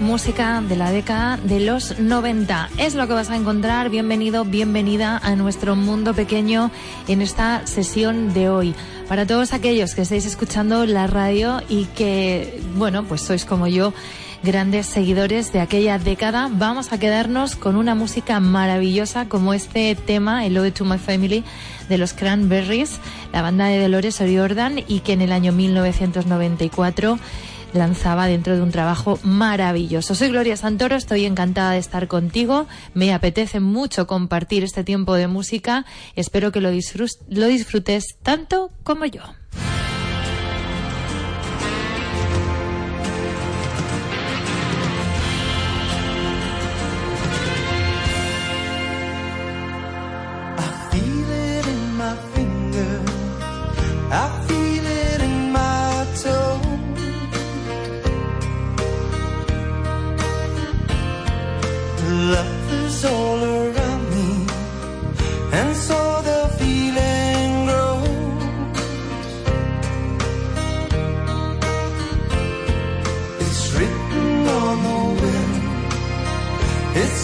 música de la década de los 90. Es lo que vas a encontrar. Bienvenido, bienvenida a nuestro mundo pequeño en esta sesión de hoy. Para todos aquellos que estáis escuchando la radio y que, bueno, pues sois como yo, grandes seguidores de aquella década, vamos a quedarnos con una música maravillosa como este tema, El Ode to My Family, de los Cranberries, la banda de Dolores O'Riordan, y que en el año 1994 lanzaba dentro de un trabajo maravilloso. Soy Gloria Santoro, estoy encantada de estar contigo. Me apetece mucho compartir este tiempo de música. Espero que lo, lo disfrutes tanto como yo.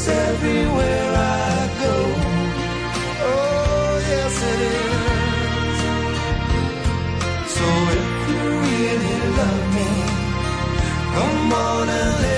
everywhere I go. Oh, yes, it is. So if you really love me, come on and live.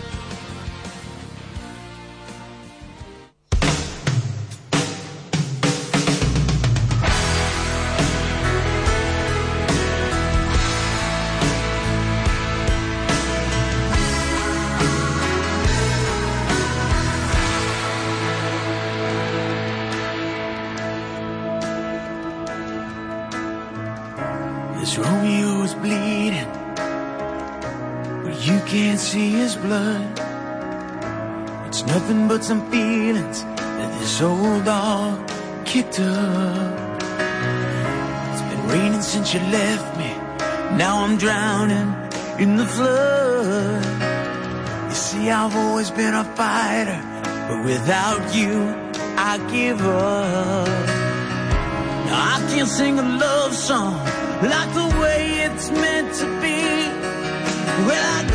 Without you, I give up. Now I can't sing a love song like the way it's meant to be. Well, I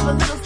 have a little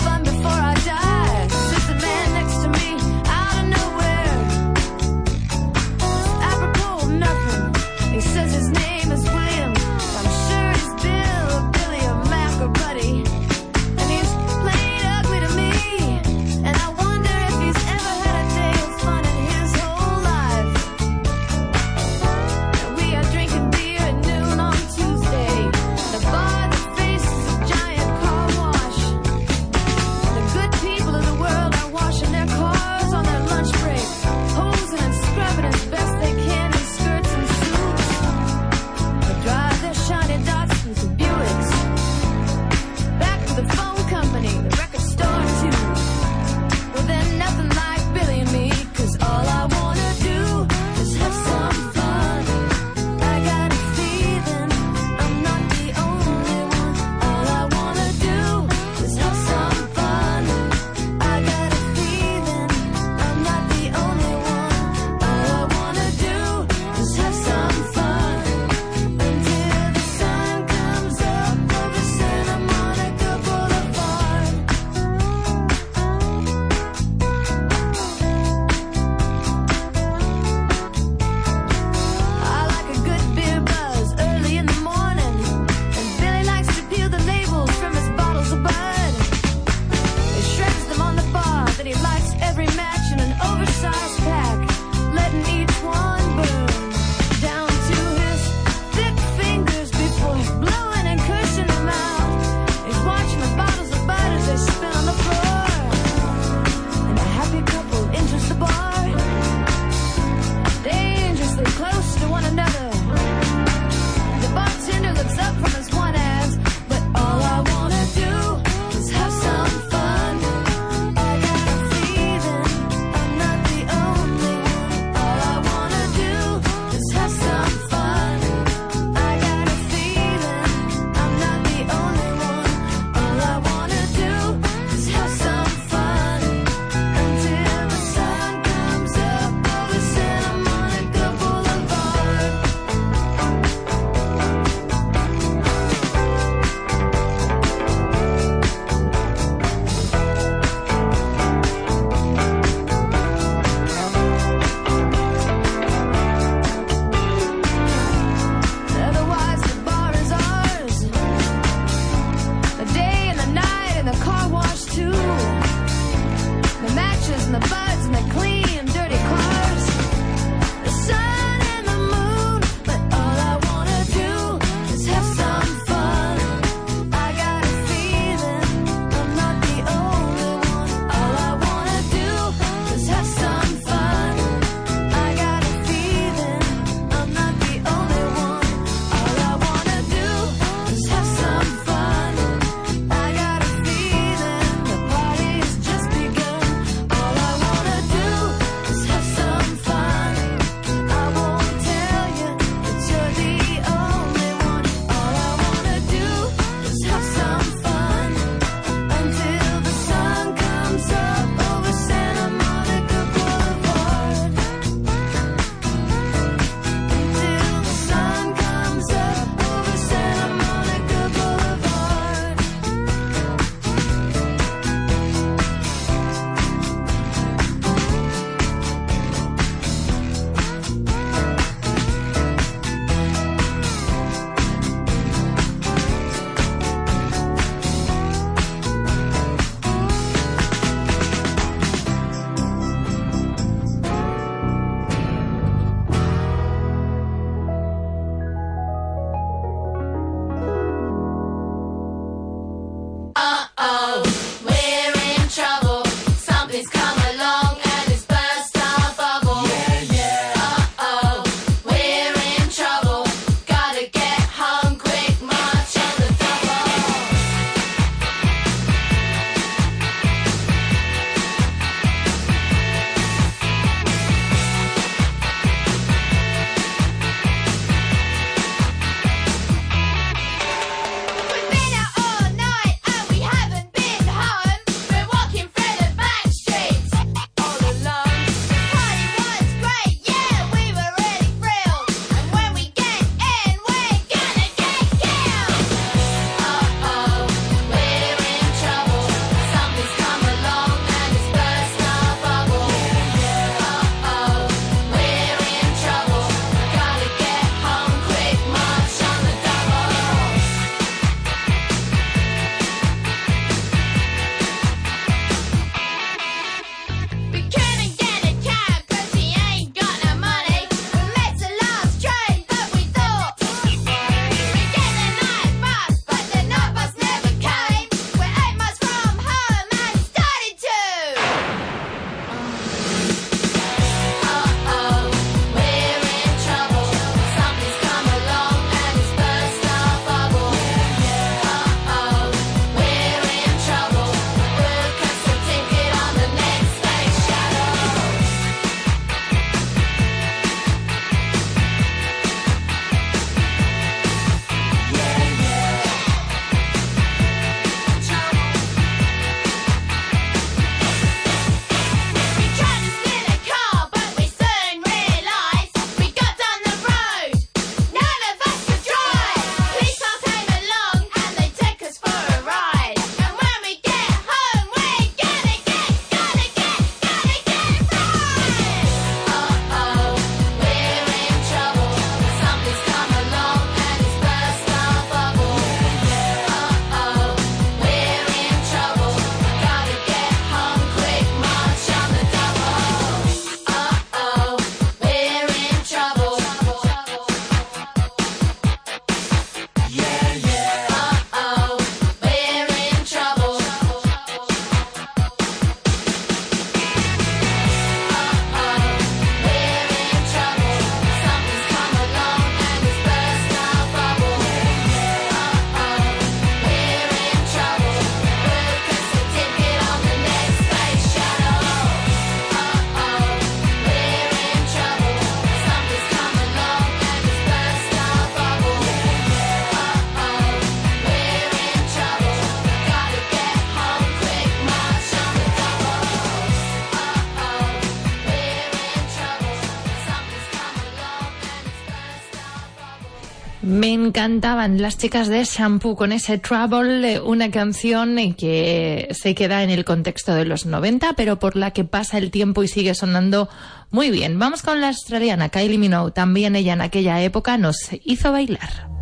encantaban las chicas de Shampoo con ese Trouble, eh, una canción eh, que se queda en el contexto de los 90, pero por la que pasa el tiempo y sigue sonando muy bien. Vamos con la australiana Kylie Minogue, también ella en aquella época nos hizo bailar.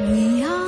你要。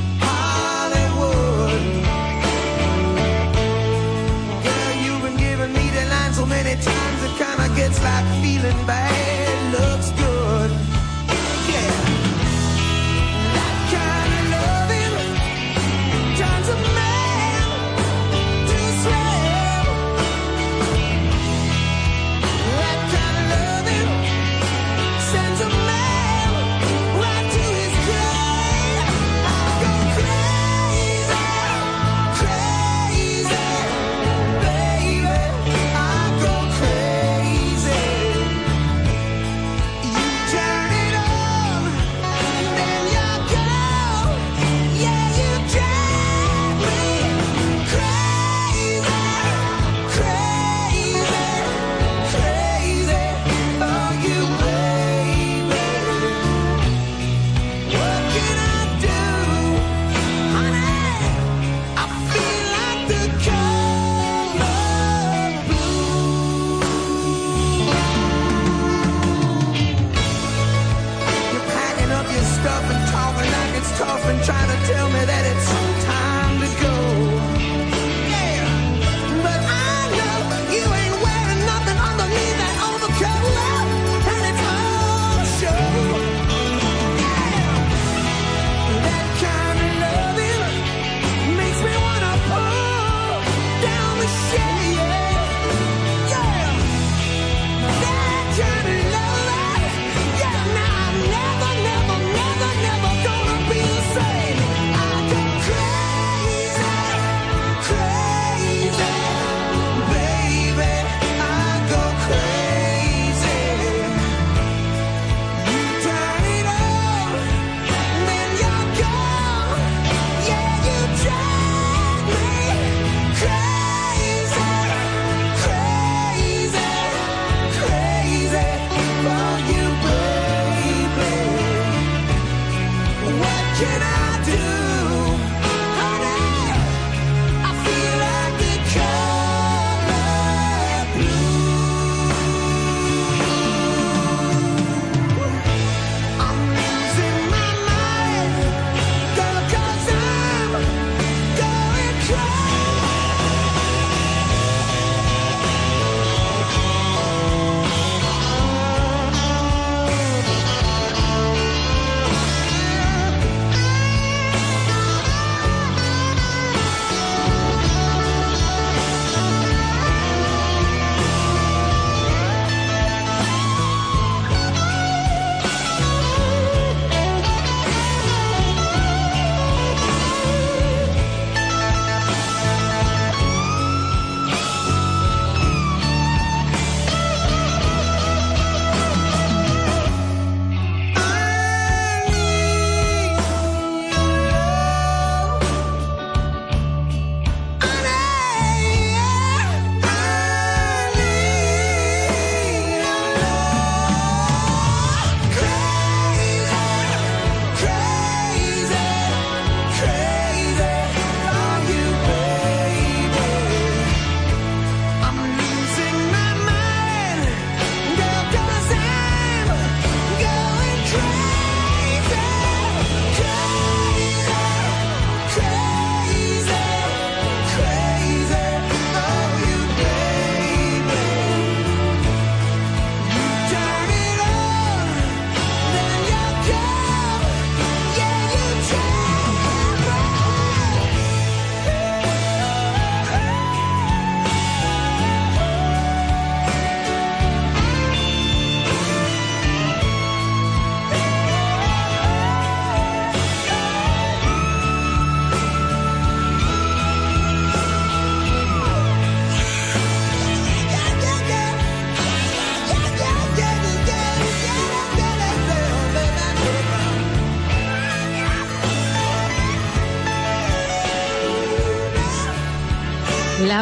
so many times it kinda gets like feeling bad.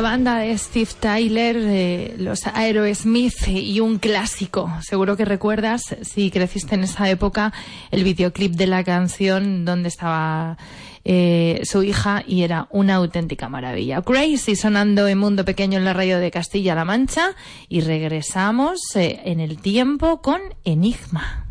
banda de Steve Tyler, eh, los Aerosmith y un clásico. Seguro que recuerdas, si creciste en esa época, el videoclip de la canción donde estaba eh, su hija y era una auténtica maravilla. Crazy sonando en Mundo Pequeño en la radio de Castilla-La Mancha y regresamos eh, en el tiempo con Enigma.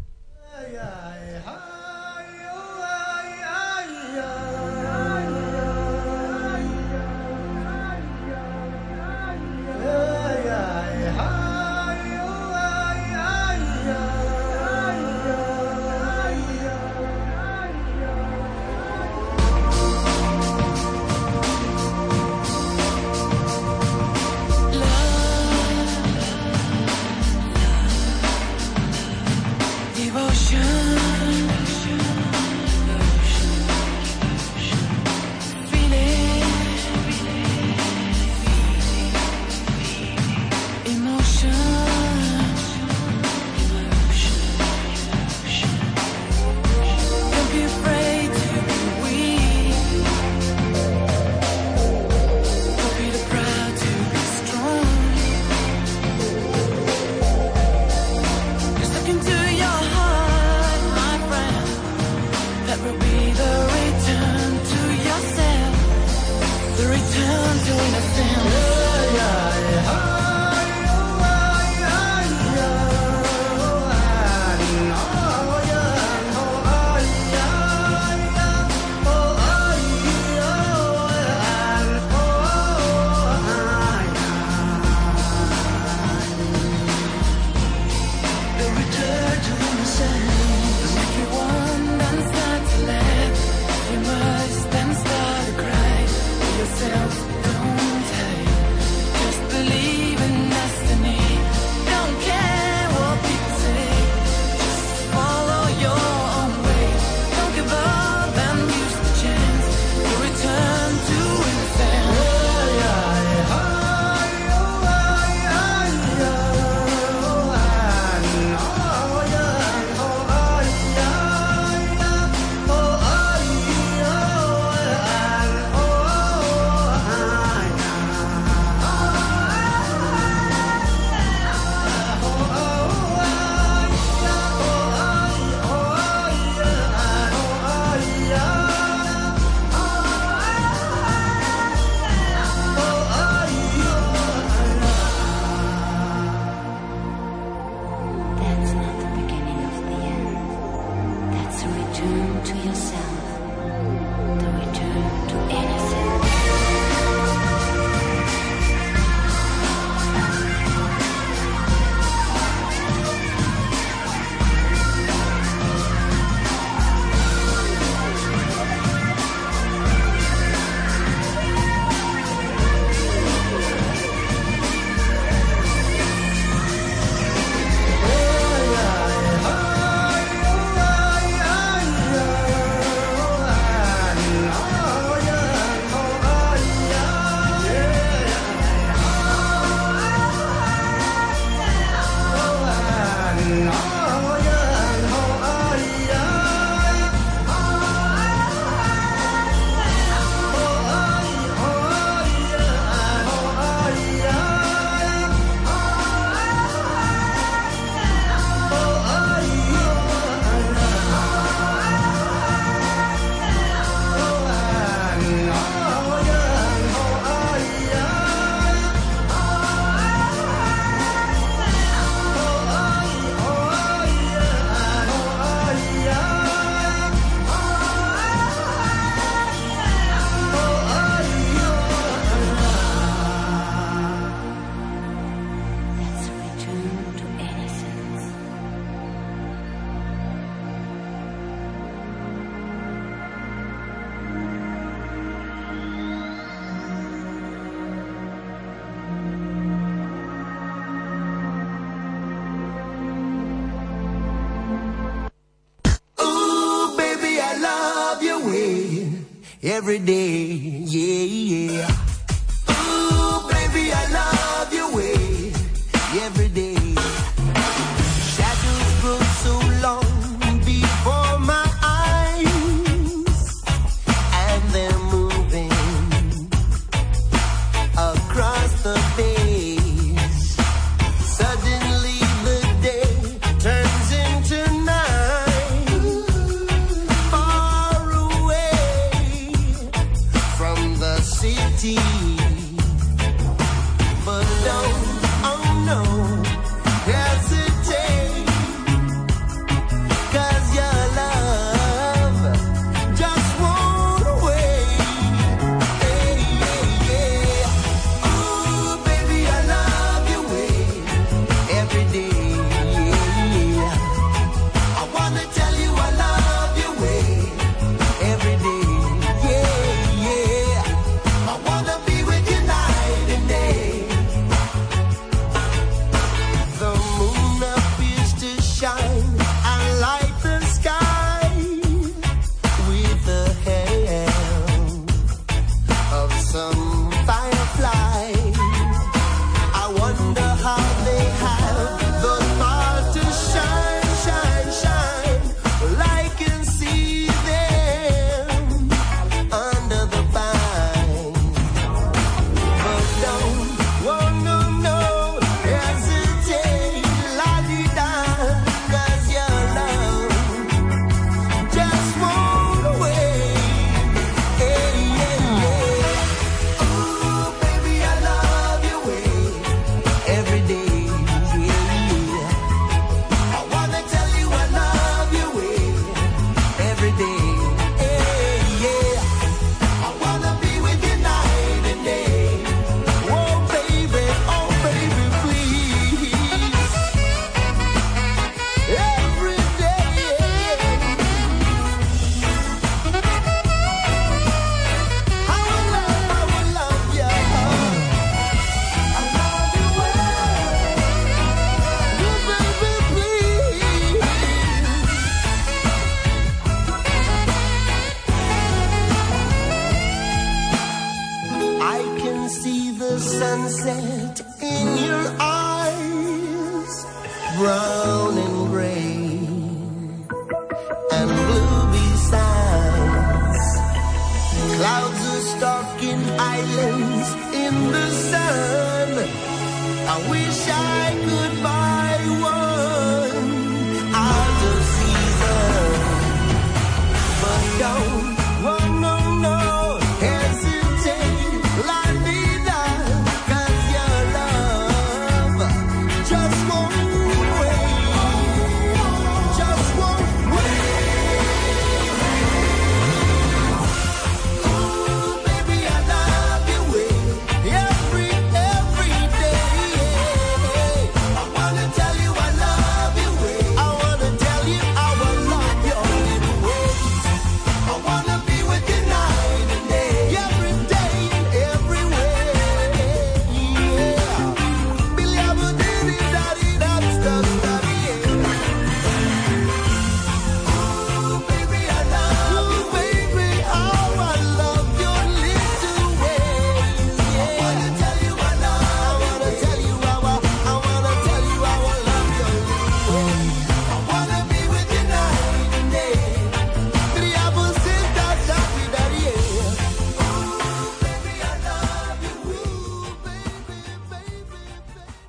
every day.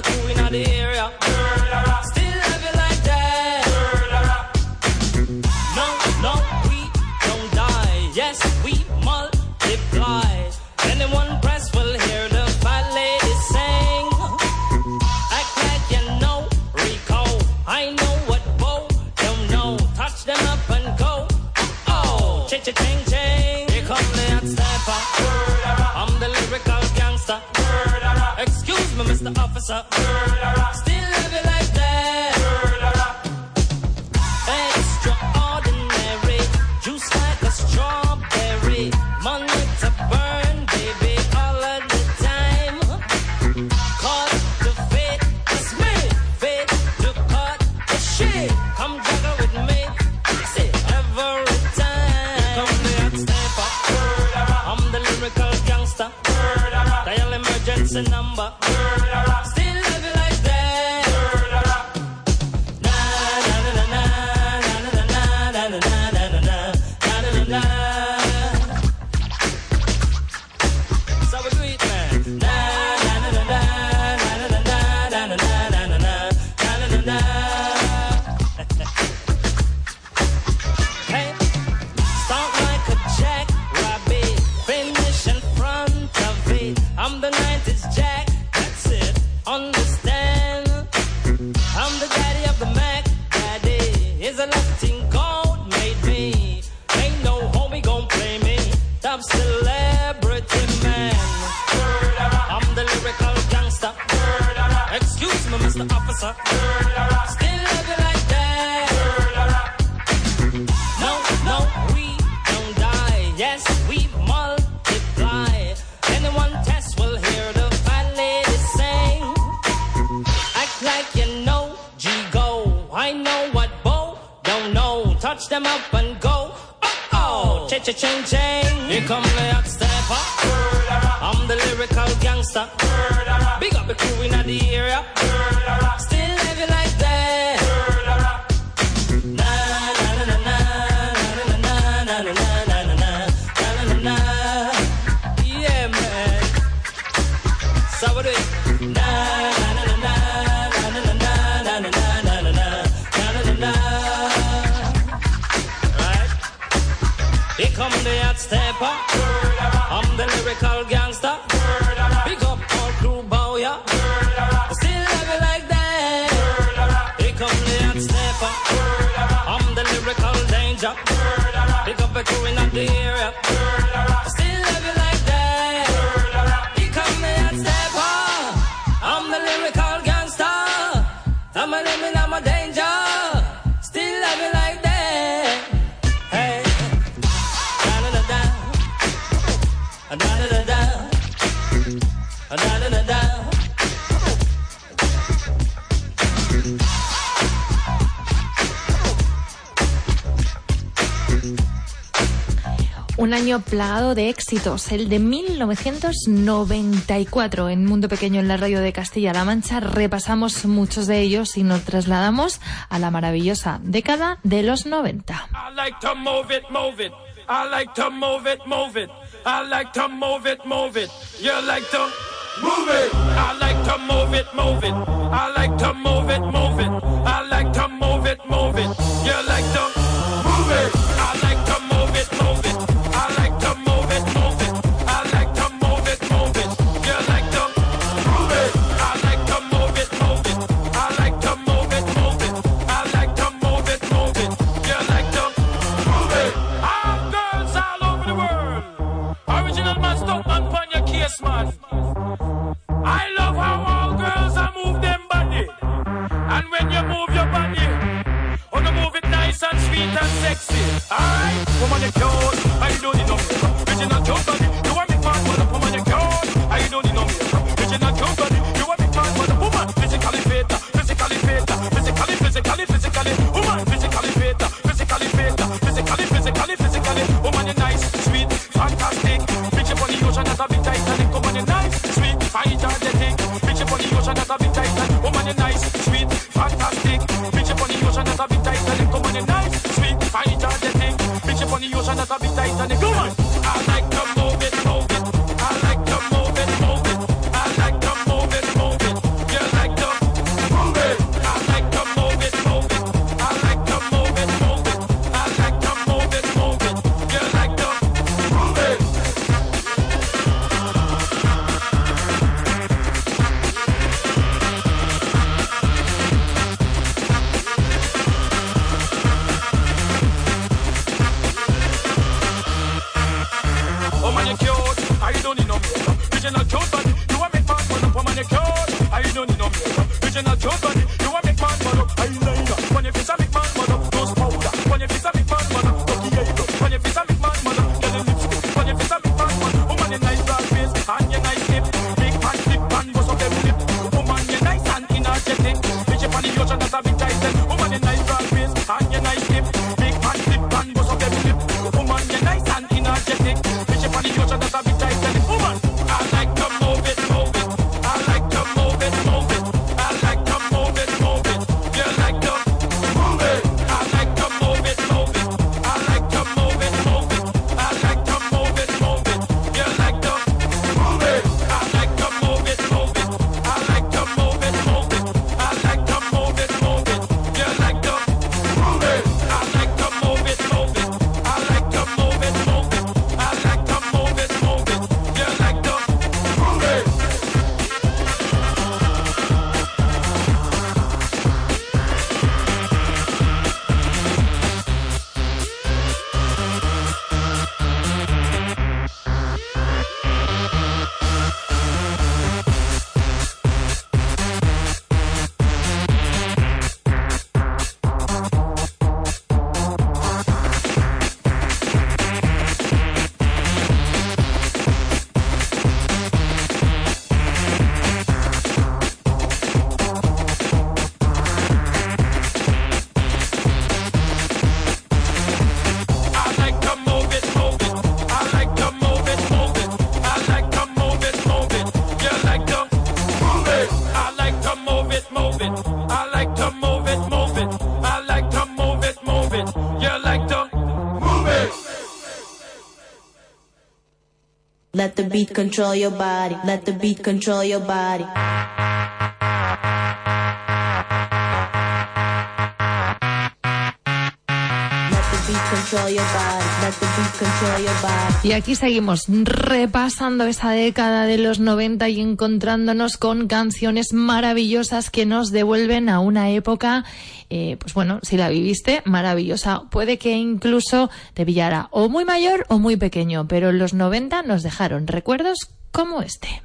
the crew in the area. Still love you like that. No, no, we don't die. Yes, we multiply. Anyone press will hear the fat lady sing. Act like you know, Rico. I know what Bo don't know. Touch them up and go. Oh, cha-cha-ching-ching. Here come the hot stepper. I'm the lyrical gangster. Mr. Officer. Murderer. Still living like that. Murderer. Extraordinary. Juice like a strawberry. Money to burn, baby, all of the time. Call to fate. It's me. Fate to cut the shit. Come juggle with me. Say every time. Here the hot sniper. I'm the lyrical gangster. Dial emergency number. Pick up a crew in the air. año plagado de éxitos, el de 1994. En Mundo Pequeño, en la radio de Castilla-La Mancha, repasamos muchos de ellos y nos trasladamos a la maravillosa década de los 90. Move it. I like to move it, move it. You like to move it. sweet and sexy. I woman, you cute. I don't enough. Original company. control your body. Let the beat control your body. Y aquí seguimos repasando esa década de los 90 y encontrándonos con canciones maravillosas que nos devuelven a una época eh, pues bueno, si la viviste, maravillosa. Puede que incluso te pillara o muy mayor o muy pequeño, pero los 90 nos dejaron recuerdos como este.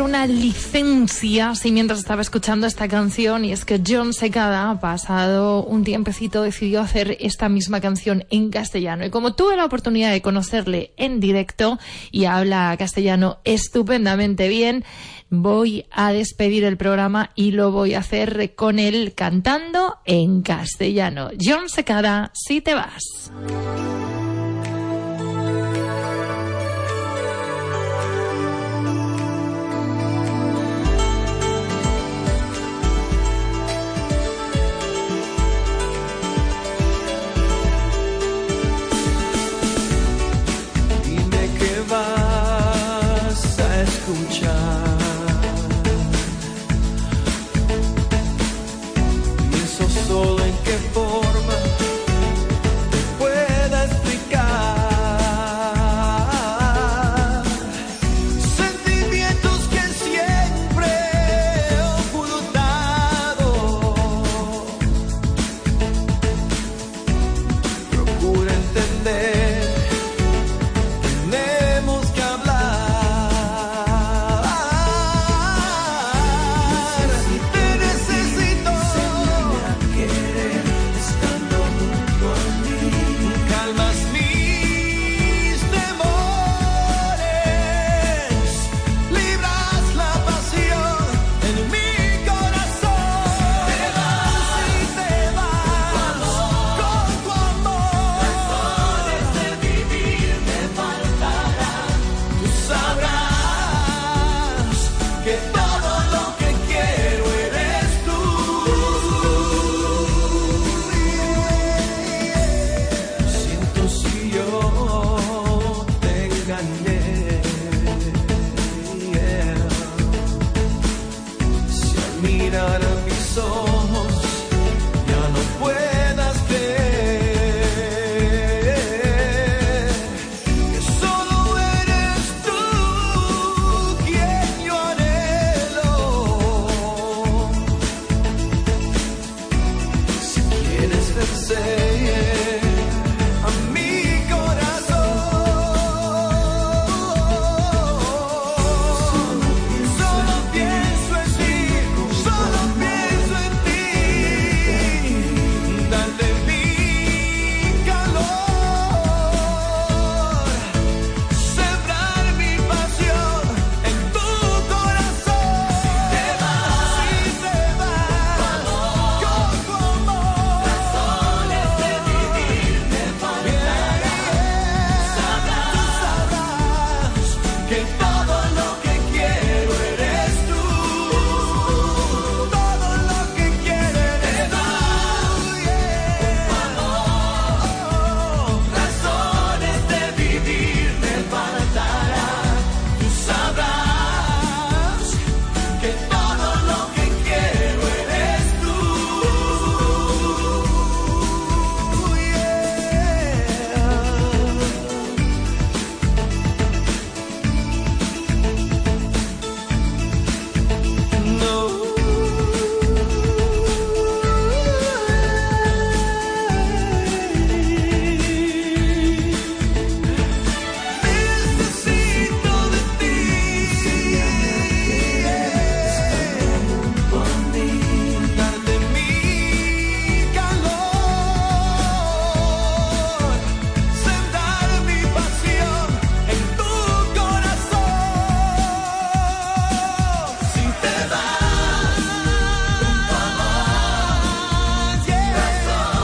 Una licencia si mientras estaba escuchando esta canción y es que John Secada, pasado un tiempecito, decidió hacer esta misma canción en castellano. Y como tuve la oportunidad de conocerle en directo y habla castellano estupendamente bien, voy a despedir el programa y lo voy a hacer con él cantando en castellano. John Secada, si te vas.